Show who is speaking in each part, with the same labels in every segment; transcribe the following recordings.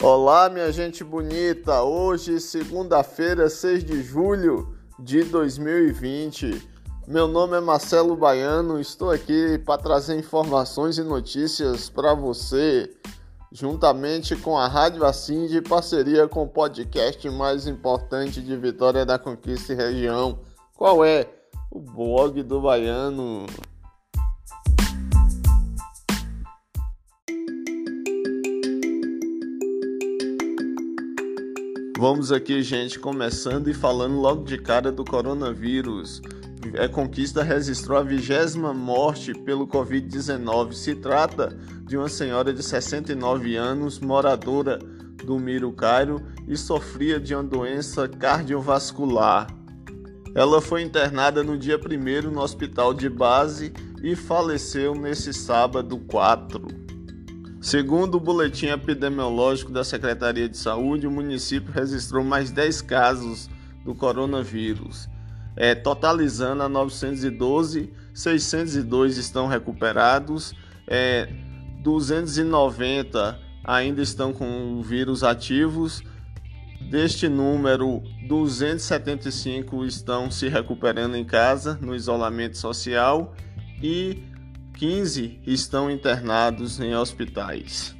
Speaker 1: Olá, minha gente bonita. Hoje, segunda-feira, 6 de julho de 2020. Meu nome é Marcelo Baiano. Estou aqui para trazer informações e notícias para você, juntamente com a Rádio Assim, de parceria com o podcast mais importante de Vitória da Conquista e região. Qual é? O blog do Baiano. Vamos aqui, gente, começando e falando logo de cara do coronavírus. A é, Conquista registrou a vigésima morte pelo Covid-19. Se trata de uma senhora de 69 anos, moradora do Miro Cairo e sofria de uma doença cardiovascular. Ela foi internada no dia 1 no hospital de base e faleceu nesse sábado 4. Segundo o boletim epidemiológico da Secretaria de Saúde, o município registrou mais 10 casos do coronavírus, é, totalizando a 912, 602 estão recuperados, é, 290 ainda estão com o vírus ativos. Deste número, 275 estão se recuperando em casa, no isolamento social, e 15 estão internados em hospitais.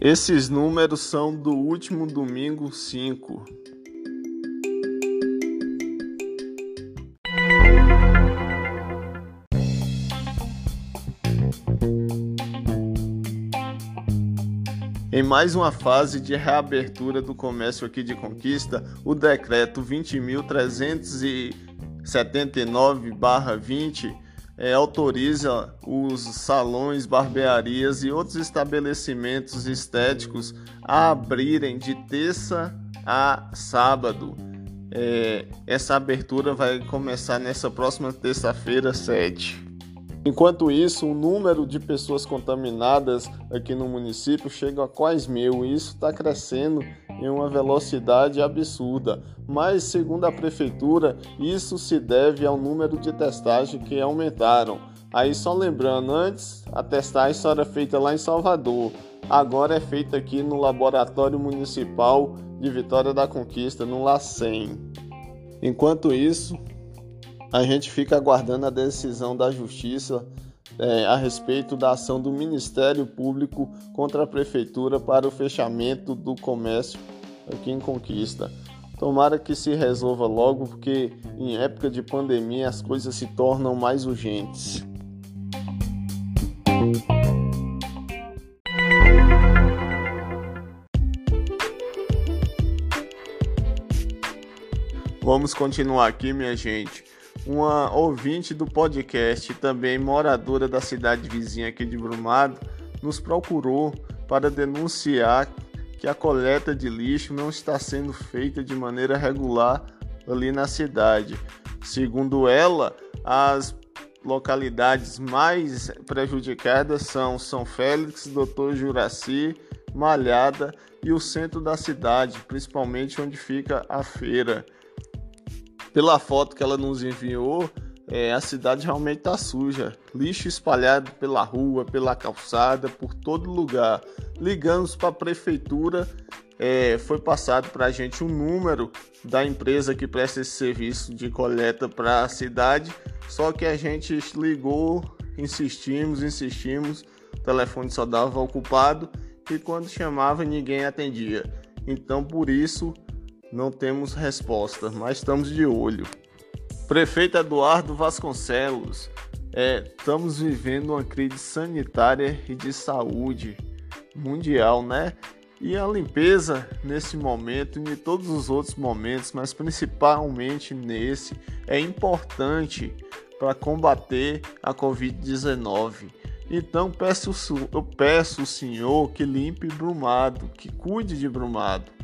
Speaker 1: Esses números são do último domingo 5. Em mais uma fase de reabertura do comércio aqui de Conquista, o decreto 20.379/20 é, autoriza os salões, barbearias e outros estabelecimentos estéticos a abrirem de terça a sábado. É, essa abertura vai começar nessa próxima terça-feira, 7. Enquanto isso, o número de pessoas contaminadas aqui no município chega a quase mil e isso está crescendo em uma velocidade absurda. Mas, segundo a prefeitura, isso se deve ao número de testagens que aumentaram. Aí, só lembrando, antes a testagem só era feita lá em Salvador, agora é feita aqui no Laboratório Municipal de Vitória da Conquista, no LACEN. Enquanto isso, a gente fica aguardando a decisão da Justiça é, a respeito da ação do Ministério Público contra a Prefeitura para o fechamento do comércio aqui em Conquista. Tomara que se resolva logo, porque em época de pandemia as coisas se tornam mais urgentes. Vamos continuar aqui, minha gente uma ouvinte do podcast, também moradora da cidade vizinha aqui de Brumado, nos procurou para denunciar que a coleta de lixo não está sendo feita de maneira regular ali na cidade. Segundo ela, as localidades mais prejudicadas são São Félix, Doutor Juraci, Malhada e o centro da cidade, principalmente onde fica a feira pela foto que ela nos enviou, é, a cidade realmente está suja. Lixo espalhado pela rua, pela calçada, por todo lugar. Ligamos para a prefeitura, é, foi passado para a gente um número da empresa que presta esse serviço de coleta para a cidade. Só que a gente ligou, insistimos, insistimos, o telefone só dava ocupado e quando chamava ninguém atendia. Então por isso não temos resposta, mas estamos de olho. Prefeito Eduardo Vasconcelos, é, estamos vivendo uma crise sanitária e de saúde mundial, né? E a limpeza nesse momento e em todos os outros momentos, mas principalmente nesse, é importante para combater a Covid-19. Então peço, eu peço o senhor que limpe Brumado, que cuide de Brumado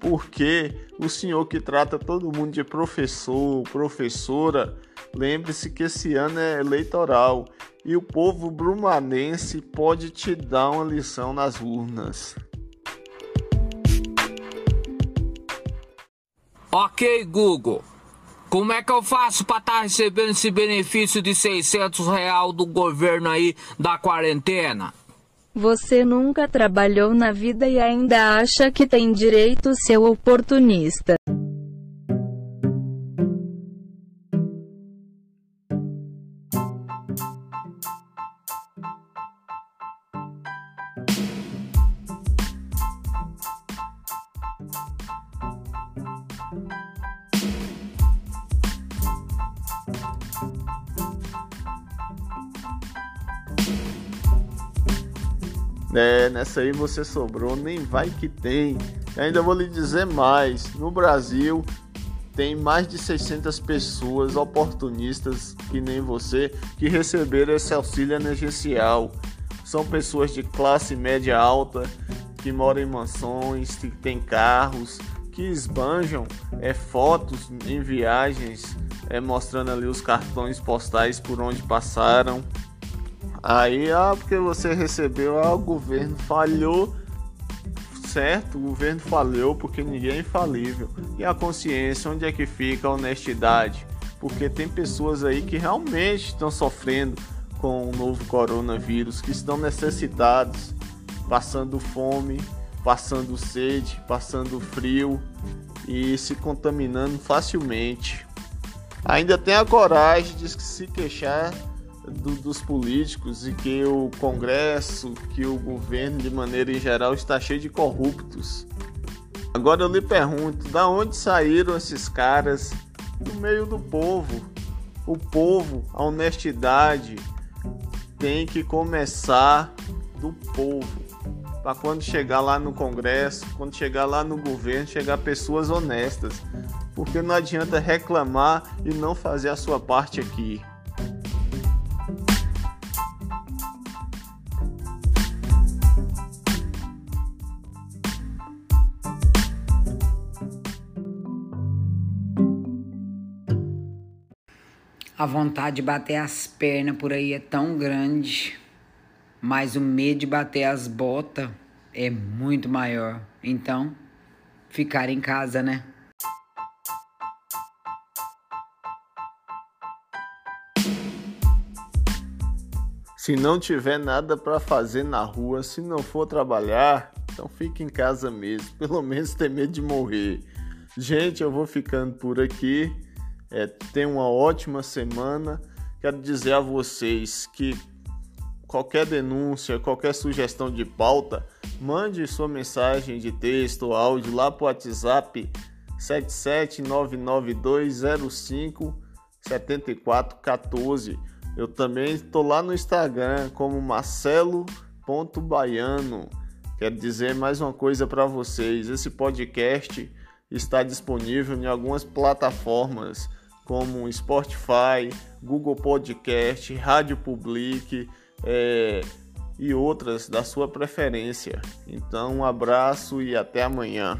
Speaker 1: porque o senhor que trata todo mundo de professor, professora, lembre-se que esse ano é eleitoral e o povo brumanense pode te dar uma lição nas urnas.
Speaker 2: Ok, Google. Como é que eu faço para estar tá recebendo esse benefício de 600 real do governo aí da quarentena?
Speaker 3: Você nunca trabalhou na vida e ainda acha que tem direito seu oportunista.
Speaker 1: É, nessa aí você sobrou, nem vai que tem. Ainda vou lhe dizer mais: no Brasil tem mais de 600 pessoas oportunistas que nem você que receberam esse auxílio emergencial. São pessoas de classe média alta que moram em mansões, que têm carros, que esbanjam é, fotos em viagens, é, mostrando ali os cartões postais por onde passaram. Aí, ah, porque você recebeu, ah, o governo falhou, certo? O governo falhou porque ninguém é infalível. E a consciência, onde é que fica a honestidade? Porque tem pessoas aí que realmente estão sofrendo com o novo coronavírus, que estão necessitados, passando fome, passando sede, passando frio e se contaminando facilmente. Ainda tem a coragem de se queixar do, dos políticos e que o Congresso, que o governo de maneira em geral está cheio de corruptos. Agora eu lhe pergunto, da onde saíram esses caras do meio do povo? O povo, a honestidade tem que começar do povo. Para quando chegar lá no Congresso, quando chegar lá no governo, chegar pessoas honestas. Porque não adianta reclamar e não fazer a sua parte aqui.
Speaker 4: A vontade de bater as pernas por aí é tão grande, mas o medo de bater as botas é muito maior. Então, ficar em casa, né?
Speaker 1: Se não tiver nada para fazer na rua, se não for trabalhar, então fique em casa mesmo. Pelo menos tem medo de morrer. Gente, eu vou ficando por aqui. É, tenha uma ótima semana. Quero dizer a vocês que qualquer denúncia, qualquer sugestão de pauta, mande sua mensagem de texto ou áudio lá para o WhatsApp 77992057414. Eu também estou lá no Instagram como marcelo.baiano. Quero dizer mais uma coisa para vocês: esse podcast está disponível em algumas plataformas como Spotify, Google Podcast, Rádio Public é, e outras da sua preferência. Então, um abraço e até amanhã.